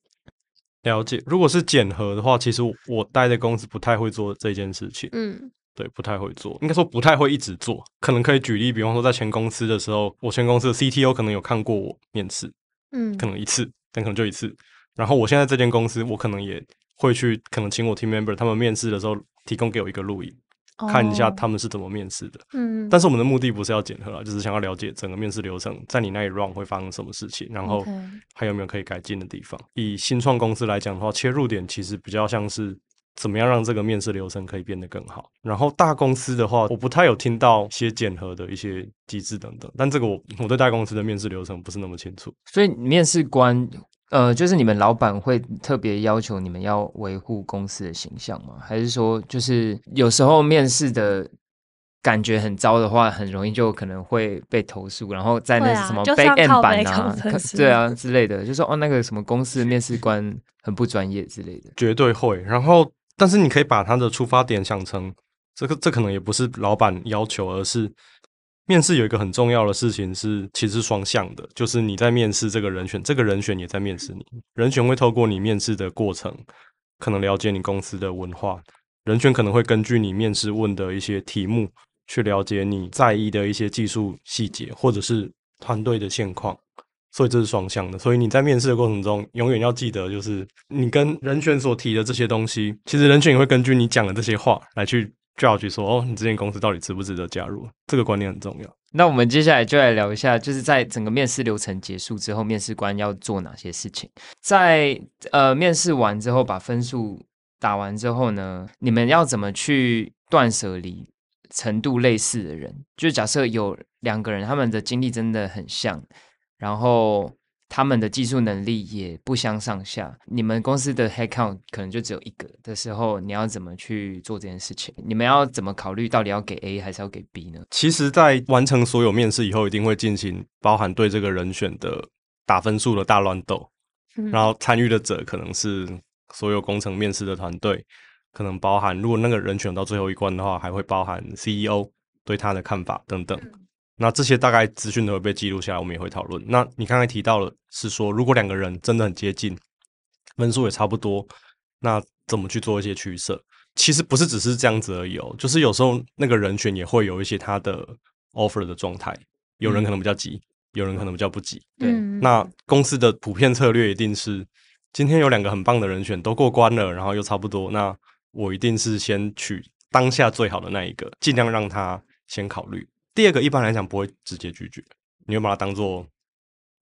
了解，如果是检核的话，其实我待的公司不太会做这件事情。嗯。对，不太会做，应该说不太会一直做。可能可以举例，比方说在前公司的时候，我前公司的 CTO 可能有看过我面试，嗯，可能一次，但可能就一次。然后我现在这间公司，我可能也会去，可能请我 team member 他们面试的时候，提供给我一个录影，哦，看一下他们是怎么面试的。嗯，但是我们的目的不是要检核啦，就是想要了解整个面试流程，在你那里 run 会发生什么事情，然后还有没有可以改进的地方。以新创公司来讲的话，切入点其实比较像是。怎么样让这个面试流程可以变得更好？然后大公司的话，我不太有听到一些检核的一些机制等等。但这个我我对大公司的面试流程不是那么清楚。所以面试官，呃，就是你们老板会特别要求你们要维护公司的形象吗？还是说，就是有时候面试的感觉很糟的话，很容易就可能会被投诉，然后在那什么 back end 版啊，对啊之类的，就说哦那个什么公司的面试官很不专业之类的，绝对会。然后。但是你可以把他的出发点想成，这个这可能也不是老板要求，而是面试有一个很重要的事情是，其实双向的，就是你在面试这个人选，这个人选也在面试你。人选会透过你面试的过程，可能了解你公司的文化，人选可能会根据你面试问的一些题目，去了解你在意的一些技术细节，或者是团队的现况。所以这是双向的，所以你在面试的过程中，永远要记得，就是你跟人选所提的这些东西，其实人选也会根据你讲的这些话来去 judge 说，哦，你这间公司到底值不值得加入？这个观念很重要。那我们接下来就来聊一下，就是在整个面试流程结束之后，面试官要做哪些事情？在呃面试完之后，把分数打完之后呢，你们要怎么去断舍离程度类似的人？就假设有两个人，他们的经历真的很像。然后他们的技术能力也不相上下，你们公司的 headcount 可能就只有一个的时候，你要怎么去做这件事情？你们要怎么考虑到底要给 A 还是要给 B 呢？其实，在完成所有面试以后，一定会进行包含对这个人选的打分数的大乱斗，嗯、然后参与的者可能是所有工程面试的团队，可能包含如果那个人选到最后一关的话，还会包含 CEO 对他的看法等等。那这些大概资讯都会被记录下来，我们也会讨论。那你刚才提到了是说，如果两个人真的很接近，分数也差不多，那怎么去做一些取舍？其实不是只是这样子而已哦，就是有时候那个人选也会有一些他的 offer 的状态，有人可能比较急，有人可能比较不急。对，那公司的普遍策略一定是，今天有两个很棒的人选都过关了，然后又差不多，那我一定是先取当下最好的那一个，尽量让他先考虑。第二个一般来讲不会直接拒绝，你会把它当做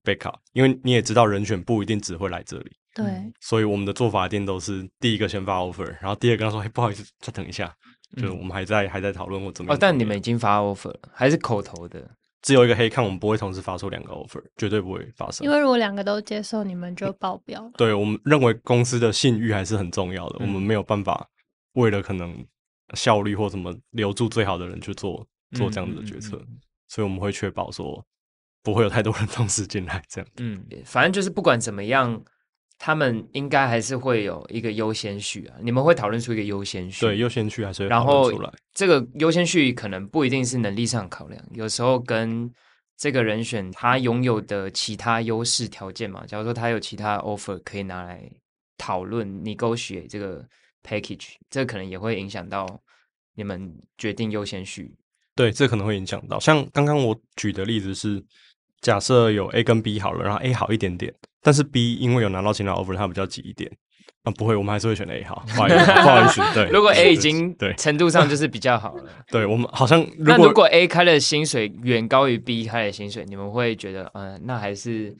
backup，因为你也知道人选不一定只会来这里。对，所以我们的做法一定都是第一个先发 offer，然后第二个跟他说：“哎，不好意思，再等一下，就是我们还在还在讨论或怎么样。”哦，但你们已经发 offer 了，还是口头的？只有一个黑看，我们不会同时发出两个 offer，绝对不会发生。因为如果两个都接受，你们就爆表了。对，我们认为公司的信誉还是很重要的，我们没有办法为了可能效率或什么留住最好的人去做。做这样子的决策，所以我们会确保说不会有太多人同时进来这样。嗯，反正就是不管怎么样，他们应该还是会有一个优先序啊。你们会讨论出一个优先序，对，优先序还是会然后这个优先序可能不一定是能力上考量，有时候跟这个人选他拥有的其他优势条件嘛。假如说他有其他 offer 可以拿来讨论 negotiate 这个 package，这可能也会影响到你们决定优先序。对，这可能会影响到。像刚刚我举的例子是，假设有 A 跟 B 好了，然后 A 好一点点，但是 B 因为有拿到其他 offer，它比较急一点。啊，不会，我们还是会选 A 好。不好意思，不好意思。对，如果 A 已经对程度上就是比较好了，对我们好像如果那如果 A 开的薪水远高于 B 开的薪水，你们会觉得，嗯，那还是，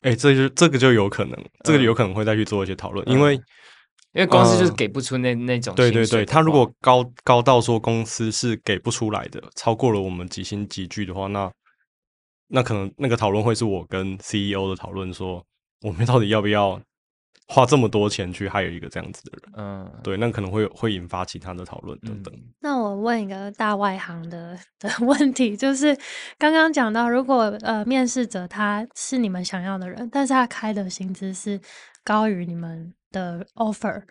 哎，这就这个就有可能，这个有可能会再去做一些讨论，因为。因为公司就是给不出那、嗯、那种对对对，他如果高高到说公司是给不出来的，超过了我们几薪几句的话，那那可能那个讨论会是我跟 CEO 的讨论，说我们到底要不要花这么多钱去还有一个这样子的人？嗯，对，那可能会会引发其他的讨论等等。那我问一个大外行的 的问题，就是刚刚讲到，如果呃面试者他是你们想要的人，但是他开的薪资是高于你们。的 offer，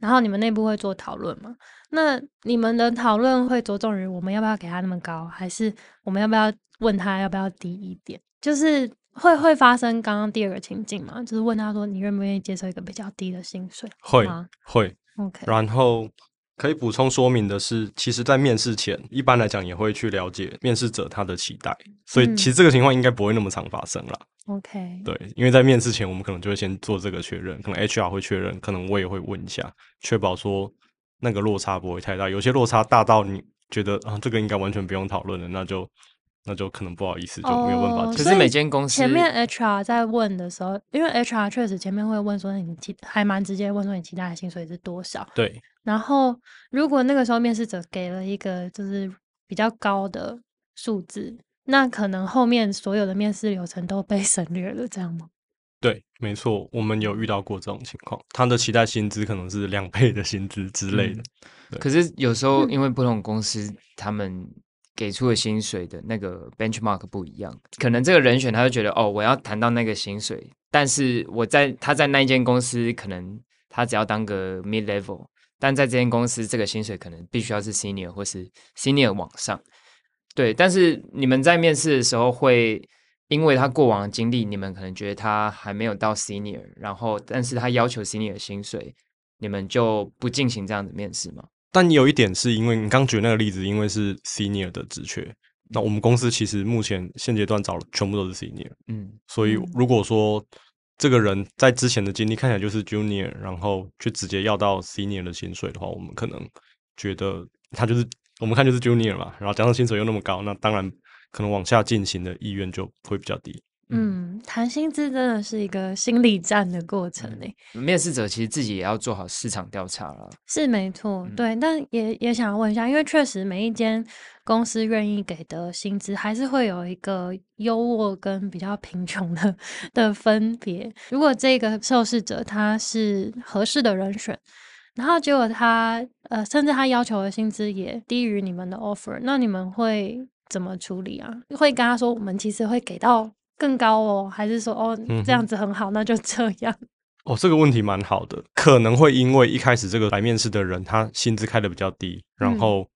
然后你们内部会做讨论吗？那你们的讨论会着重于我们要不要给他那么高，还是我们要不要问他要不要低一点？就是会会发生刚刚第二个情境吗？就是问他说，你愿不愿意接受一个比较低的薪水？会会，OK。然后可以补充说明的是，其实，在面试前，一般来讲也会去了解面试者他的期待，所以其实这个情况应该不会那么常发生了。OK，对，因为在面试前，我们可能就会先做这个确认，可能 HR 会确认，可能我也会问一下，确保说那个落差不会太大。有些落差大到你觉得啊，这个应该完全不用讨论了，那就那就可能不好意思，就没有办法。其实每间公司前面 HR 在问的时候，因为 HR 确实前面会问说你期还蛮直接问说你期待的薪水是多少？对。然后如果那个时候面试者给了一个就是比较高的数字。那可能后面所有的面试流程都被 省略了，这样吗？对，没错，我们有遇到过这种情况，他的期待薪资可能是两倍的薪资之类的。嗯、可是有时候因为不同公司他们给出的薪水的那个 benchmark 不一样，可能这个人选他就觉得哦，我要谈到那个薪水，但是我在他在那一间公司可能他只要当个 mid level，但在这间公司这个薪水可能必须要是 senior 或是 senior 往上。对，但是你们在面试的时候会，因为他过往的经历，你们可能觉得他还没有到 senior，然后但是他要求 senior 的薪水，你们就不进行这样的面试吗？但有一点是因为你刚举那个例子，因为是 senior 的职缺，那我们公司其实目前现阶段找的全部都是 senior，嗯，所以如果说这个人在之前的经历看起来就是 junior，然后却直接要到 senior 的薪水的话，我们可能觉得他就是。我们看就是 junior 嘛，然后加上薪水又那么高，那当然可能往下进行的意愿就会比较低。嗯，谈薪资真的是一个心理战的过程呢。面试者其实自己也要做好市场调查了。是没错，对，嗯、但也也想要问一下，因为确实每一间公司愿意给的薪资还是会有一个优渥跟比较贫穷的的分别。如果这个受试者他是合适的人选。然后结果他呃，甚至他要求的薪资也低于你们的 offer，那你们会怎么处理啊？会跟他说我们其实会给到更高哦，还是说哦这样子很好，那就这样？哦，这个问题蛮好的，可能会因为一开始这个来面试的人，他薪资开的比较低，然后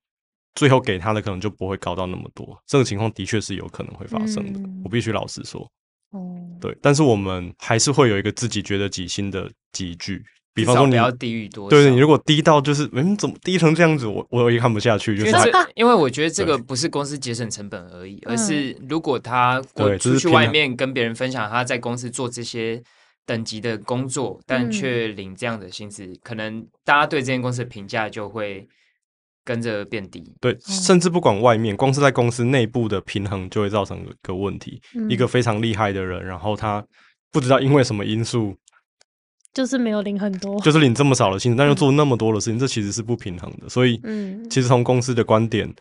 最后给他的可能就不会高到那么多。嗯、这个情况的确是有可能会发生的，嗯、我必须老实说。哦，对，但是我们还是会有一个自己觉得底薪的级距，比方说你要低于多少，对对，你如果低到就是，嗯，怎么低成这样子，我我也看不下去。就是因为我觉得这个不是公司节省成本而已，而是如果他过出去外面跟别人分享他在公司做这些。等级的工作，但却领这样的薪资，嗯、可能大家对这间公司的评价就会跟着变低。对，甚至不管外面，光是在公司内部的平衡就会造成一个问题。嗯、一个非常厉害的人，然后他不知道因为什么因素，就是没有领很多，就是领这么少的薪水，但又做那么多的事情，嗯、这其实是不平衡的。所以，嗯，其实从公司的观点。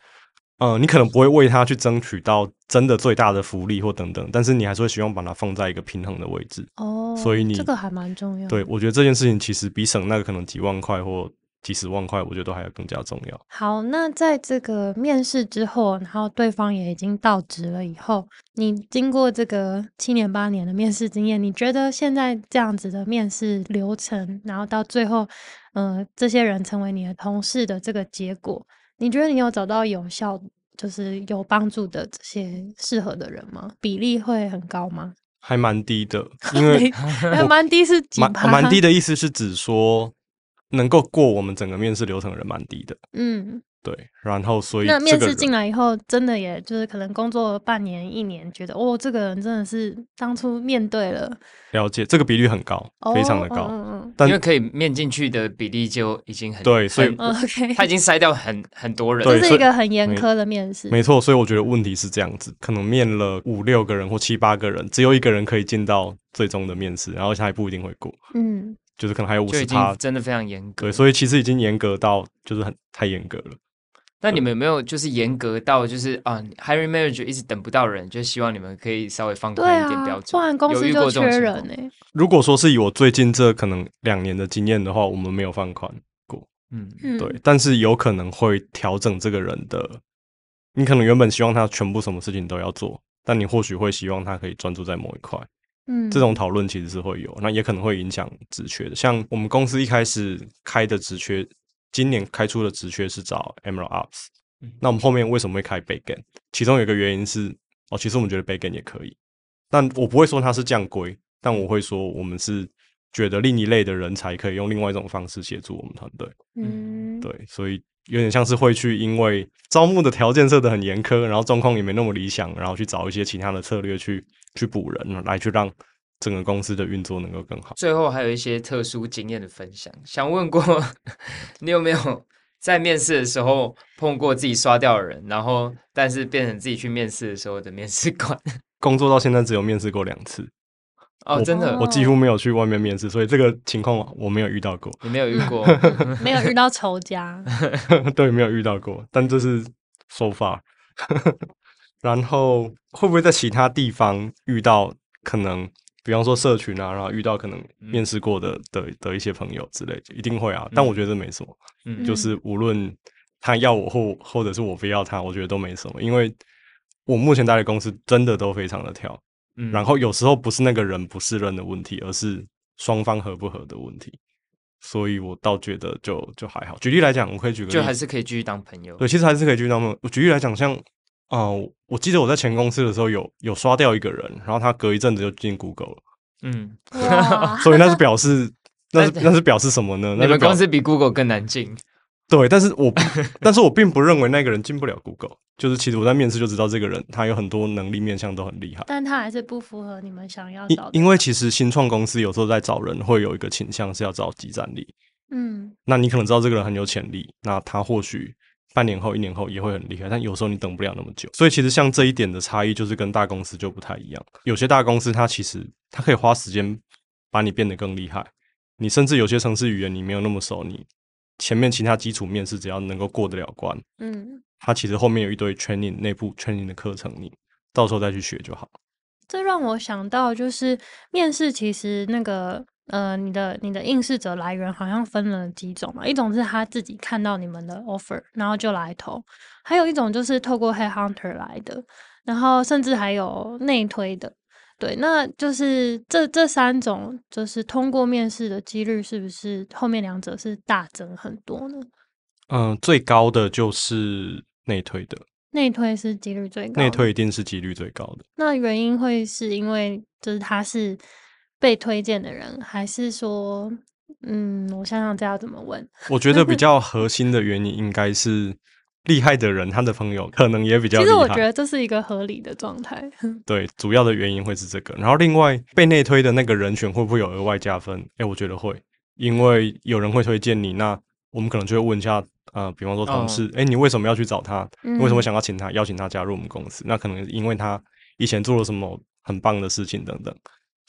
嗯、呃，你可能不会为他去争取到真的最大的福利或等等，但是你还是会希望把它放在一个平衡的位置。哦，所以你这个还蛮重要。对，我觉得这件事情其实比省那个可能几万块或几十万块，我觉得都还要更加重要。好，那在这个面试之后，然后对方也已经到职了以后，你经过这个七年八年的面试经验，你觉得现在这样子的面试流程，然后到最后，呃，这些人成为你的同事的这个结果？你觉得你有找到有效，就是有帮助的这些适合的人吗？比例会很高吗？还蛮低的，因为 还 蛮低是蛮？蛮低的意思是指说能够过我们整个面试流程的人蛮低的。嗯。对，然后所以那面试进来以后，真的也就是可能工作半年一年，觉得哦，这个人真的是当初面对了，了解这个比率很高，非常的高，嗯嗯，但因为可以面进去的比例就已经很对，所以 OK，他已经筛掉很很多人，这是一个很严苛的面试，没错，所以我觉得问题是这样子，可能面了五六个人或七八个人，只有一个人可以进到最终的面试，然后他还不一定会过，嗯，就是可能还有五十趴，真的非常严格，对，所以其实已经严格到就是很太严格了。那你们有没有就是严格到就是啊，hiring manager 一直等不到人，就希望你们可以稍微放宽一点标准，不然公司就缺人呢。如果说是以我最近这可能两年的经验的话，我们没有放宽过，嗯，对，但是有可能会调整这个人的。你可能原本希望他全部什么事情都要做，但你或许会希望他可以专注在某一块，嗯，这种讨论其实是会有，那也可能会影响职缺的。像我们公司一开始开的职缺。今年开出的职缺是找 Emerald Ops，那我们后面为什么会开 Backend？其中有一个原因是，哦，其实我们觉得 Backend 也可以，但我不会说它是降规，但我会说我们是觉得另一类的人才可以用另外一种方式协助我们团队。嗯，对，所以有点像是会去因为招募的条件设得很严苛，然后状况也没那么理想，然后去找一些其他的策略去去补人，来去让。整个公司的运作能够更好。最后还有一些特殊经验的分享，想问过 你有没有在面试的时候碰过自己刷掉的人，然后但是变成自己去面试的时候的面试官？工作到现在只有面试过两次。哦，真的，我几乎没有去外面面试，所以这个情况我没有遇到过。你没有遇过？没有遇到仇家？对，没有遇到过。但这是 so far。然后会不会在其他地方遇到可能？比方说社群啊，然后遇到可能面试过的的的一些朋友之类的，一定会啊。但我觉得没什么，嗯，就是无论他要我或或者是我不要他，我觉得都没什么，因为我目前待的公司真的都非常的挑，嗯，然后有时候不是那个人不是人的问题，而是双方合不合的问题，所以我倒觉得就就还好。举例来讲，我可以举个例，就还是可以继续当朋友。对，其实还是可以继续当朋友。我举例来讲，像。哦、呃，我记得我在前公司的时候有有刷掉一个人，然后他隔一阵子就进 Google 了。嗯，所以那是表示，那是那是表示什么呢？那你们公司比 Google 更难进。对，但是我 但是我并不认为那个人进不了 Google，就是其实我在面试就知道这个人他有很多能力面向都很厉害，但他还是不符合你们想要找的。因为其实新创公司有时候在找人会有一个倾向是要找即战力。嗯，那你可能知道这个人很有潜力，那他或许。半年后、一年后也会很厉害，但有时候你等不了那么久。所以其实像这一点的差异，就是跟大公司就不太一样。有些大公司它其实它可以花时间把你变得更厉害。你甚至有些城市语言你没有那么熟，你前面其他基础面试只要能够过得了关，嗯，它其实后面有一堆 training 内部 training 的课程，你到时候再去学就好。这让我想到，就是面试其实那个。呃，你的你的应试者来源好像分了几种嘛？一种是他自己看到你们的 offer，然后就来投；还有一种就是透过 headhunter 来的，然后甚至还有内推的。对，那就是这这三种，就是通过面试的几率是不是后面两者是大增很多呢？嗯、呃，最高的就是内推的，内推是几率最高，内推一定是几率最高的。那原因会是因为就是他是被推荐的人，还是说，嗯，我想想这要怎么问？我觉得比 较核心的原因应该是。厉害的人，他的朋友可能也比较。其实我觉得这是一个合理的状态。对，主要的原因会是这个。然后另外被内推的那个人选会不会有额外加分？哎、欸，我觉得会，因为有人会推荐你，那我们可能就会问一下，呃，比方说同事，哎、你为什么要去找他？为什么想要请他邀请他加入我们公司？嗯、那可能因为他以前做了什么很棒的事情等等，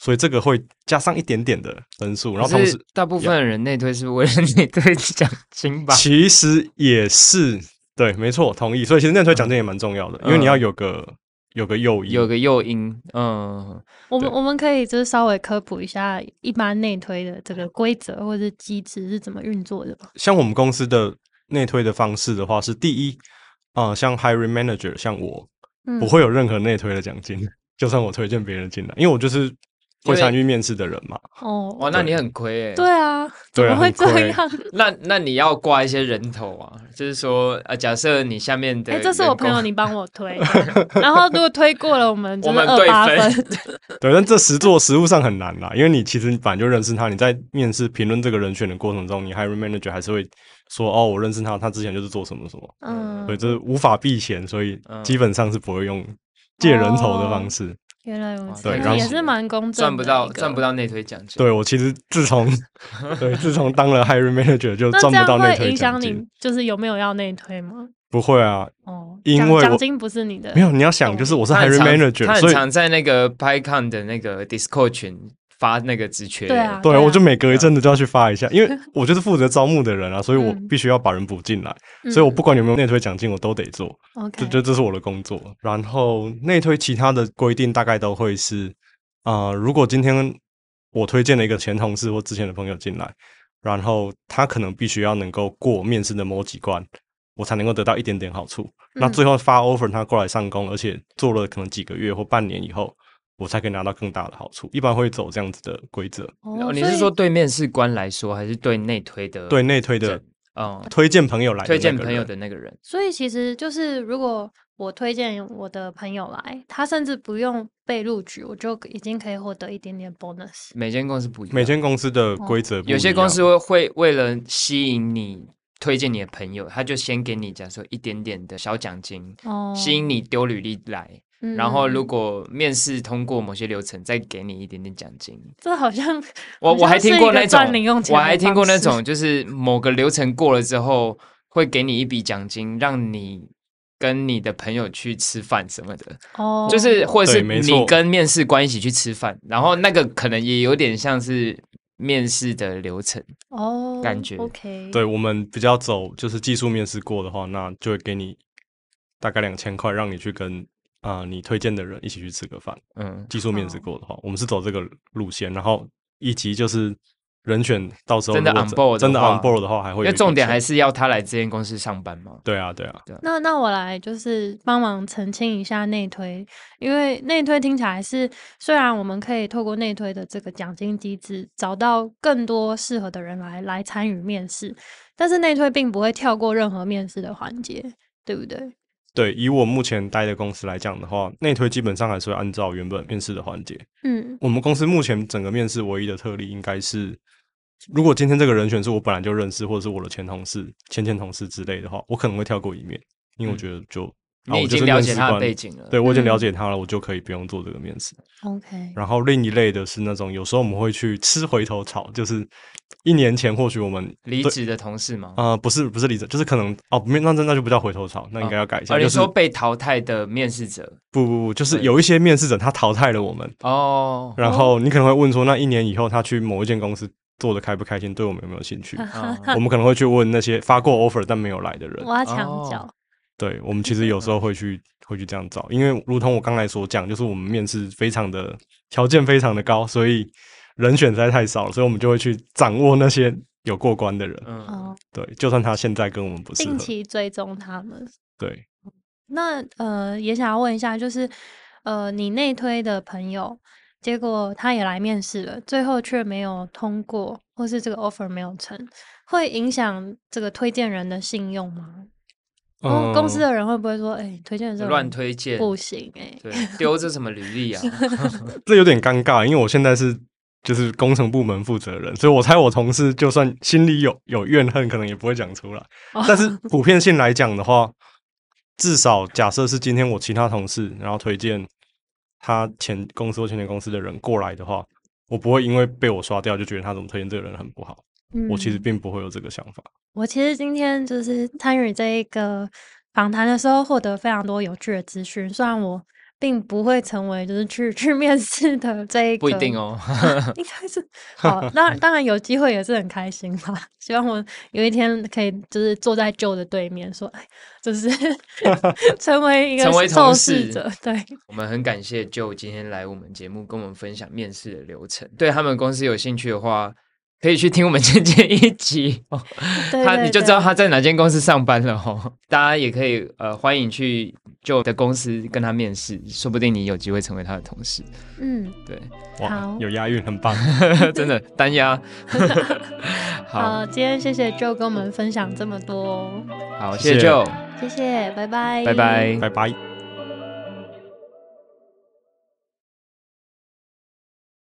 所以这个会加上一点点的分数。然后同时，大部分的人内推是为了内推奖金吧？其实也是。对，没错，同意。所以其实内推奖金也蛮重要的，嗯、因为你要有个有个诱因，有个诱因。嗯，我们我们可以就是稍微科普一下一般内推的这个规则或者是机制是怎么运作的。像我们公司的内推的方式的话，是第一，啊、呃，像 hiring manager，像我、嗯、不会有任何内推的奖金，就算我推荐别人进来，因为我就是。会参与面试的人嘛？哦，哇，那你很亏诶。对啊，怎么会这样？那那你要挂一些人头啊，就是说，啊，假设你下面的，哎，这是我朋友，你帮我推，然后如果推过了，我们就是二八分。对，但这实做实务上很难啦，因为你其实你本来就认识他，你在面试评论这个人选的过程中，你 hiring manager 还是会说，哦，我认识他，他之前就是做什么什么，嗯，所以这无法避嫌，所以基本上是不会用借人头的方式。原来如此，对，然后也是蛮公正，赚不到赚不到内推奖金。对，我其实自从 对自从当了 hiring manager 就赚不到内推奖金。那这样会影响你，就是有没有要内推吗？不会啊，哦，因为奖金不是你的。没有，你要想，就是我是 hiring manager，所以常在那个 PyCon 的那个 Discord 群。发那个职缺，对啊，对，我就每隔一阵子就要去发一下，因为我就是负责招募的人啊，所以我必须要把人补进来，所以我不管有没有内推奖金，我都得做，这这这是我的工作。然后内推其他的规定大概都会是，啊，如果今天我推荐了一个前同事或之前的朋友进来，然后他可能必须要能够过面试的某几关，我才能够得到一点点好处。那最后发 offer 他过来上工，而且做了可能几个月或半年以后。我才可以拿到更大的好处，一般会走这样子的规则。哦，你是说对面试官来说，还是对内推的？对内推的，嗯，推荐朋友来，推荐朋友的那个人。所以其实就是，如果我推荐我的朋友来，他甚至不用被录取，我就已经可以获得一点点 bonus。每间公司不一样，每间公司的规则。有些公司会会为了吸引你推荐你的朋友，他就先给你假设一点点的小奖金，哦，吸引你丢履历来。然后，如果面试通过某些流程，再给你一点点奖金。这好像 我我还听过那种，我还听过那种，就是某个流程过了之后，会给你一笔奖金，让你跟你的朋友去吃饭什么的。哦，就是或者是你跟面试官一起去吃饭，然后那个可能也有点像是面试的流程哦，感觉。OK，对我们比较走就是技术面试过的话，那就会给你大概两千块，让你去跟。啊、呃，你推荐的人一起去吃个饭。嗯，技术面试过的话，哦、我们是走这个路线，然后以及就是人选到时候真的 on board 真的 on board 的话，还会有。因为重点还是要他来这间公司上班嘛。对啊，对啊。那那我来就是帮忙澄清一下内推，因为内推听起来是虽然我们可以透过内推的这个奖金机制找到更多适合的人来来参与面试，但是内推并不会跳过任何面试的环节，对不对？对，以我目前待的公司来讲的话，内推基本上还是会按照原本面试的环节。嗯，我们公司目前整个面试唯一的特例，应该是如果今天这个人选是我本来就认识，或者是我的前同事、前前同事之类的话，我可能会跳过一面，因为我觉得就。嗯你已经了解他的背景了，对，我已经了解他了，我就可以不用做这个面试。OK。然后另一类的是那种有时候我们会去吃回头草，就是一年前或许我们离职的同事吗？呃，不是，不是离职，就是可能哦，那那那就不叫回头草，那应该要改一下。而你说被淘汰的面试者？不不不，就是有一些面试者他淘汰了我们哦。然后你可能会问说，那一年以后他去某一间公司做的开不开心，对我们有没有兴趣？我们可能会去问那些发过 offer 但没有来的人。我要墙角。对，我们其实有时候会去会去这样找，因为如同我刚才所讲，就是我们面试非常的条件非常的高，所以人选实在太少了，所以我们就会去掌握那些有过关的人。嗯，对，就算他现在跟我们不是定期追踪他们。对，那呃，也想要问一下，就是呃，你内推的朋友，结果他也来面试了，最后却没有通过，或是这个 offer 没有成，会影响这个推荐人的信用吗？哦，公司的人会不会说，哎、欸，推荐的乱推荐不行、欸？哎，对，丢这什么履历啊？这有点尴尬，因为我现在是就是工程部门负责人，所以我猜我同事就算心里有有怨恨，可能也不会讲出来。哦、但是普遍性来讲的话，至少假设是今天我其他同事然后推荐他前公司或前前公司的人过来的话，我不会因为被我刷掉就觉得他怎么推荐这个人很不好。嗯、我其实并不会有这个想法。我其实今天就是参与这一个访谈的时候，获得非常多有趣的资讯。虽然我并不会成为就是去 去面试的这一个，不一定哦，应该是好。当然，当然有机会也是很开心吧。希望我有一天可以就是坐在 Joe 的对面，说哎，就是成为一个受试者。对，我们很感谢 Joe 今天来我们节目，跟我们分享面试的流程。对他们公司有兴趣的话。可以去听我们前前一集 哦，他你就知道他在哪间公司上班了哦。大家也可以呃欢迎去 Joe 的公司跟他面试，说不定你有机会成为他的同事。嗯，对，哇，有押韵，很棒，真的单押。好，今天谢谢 Joe 跟我们分享这么多。好，谢谢 Joe，谢谢，拜拜，拜拜，拜拜。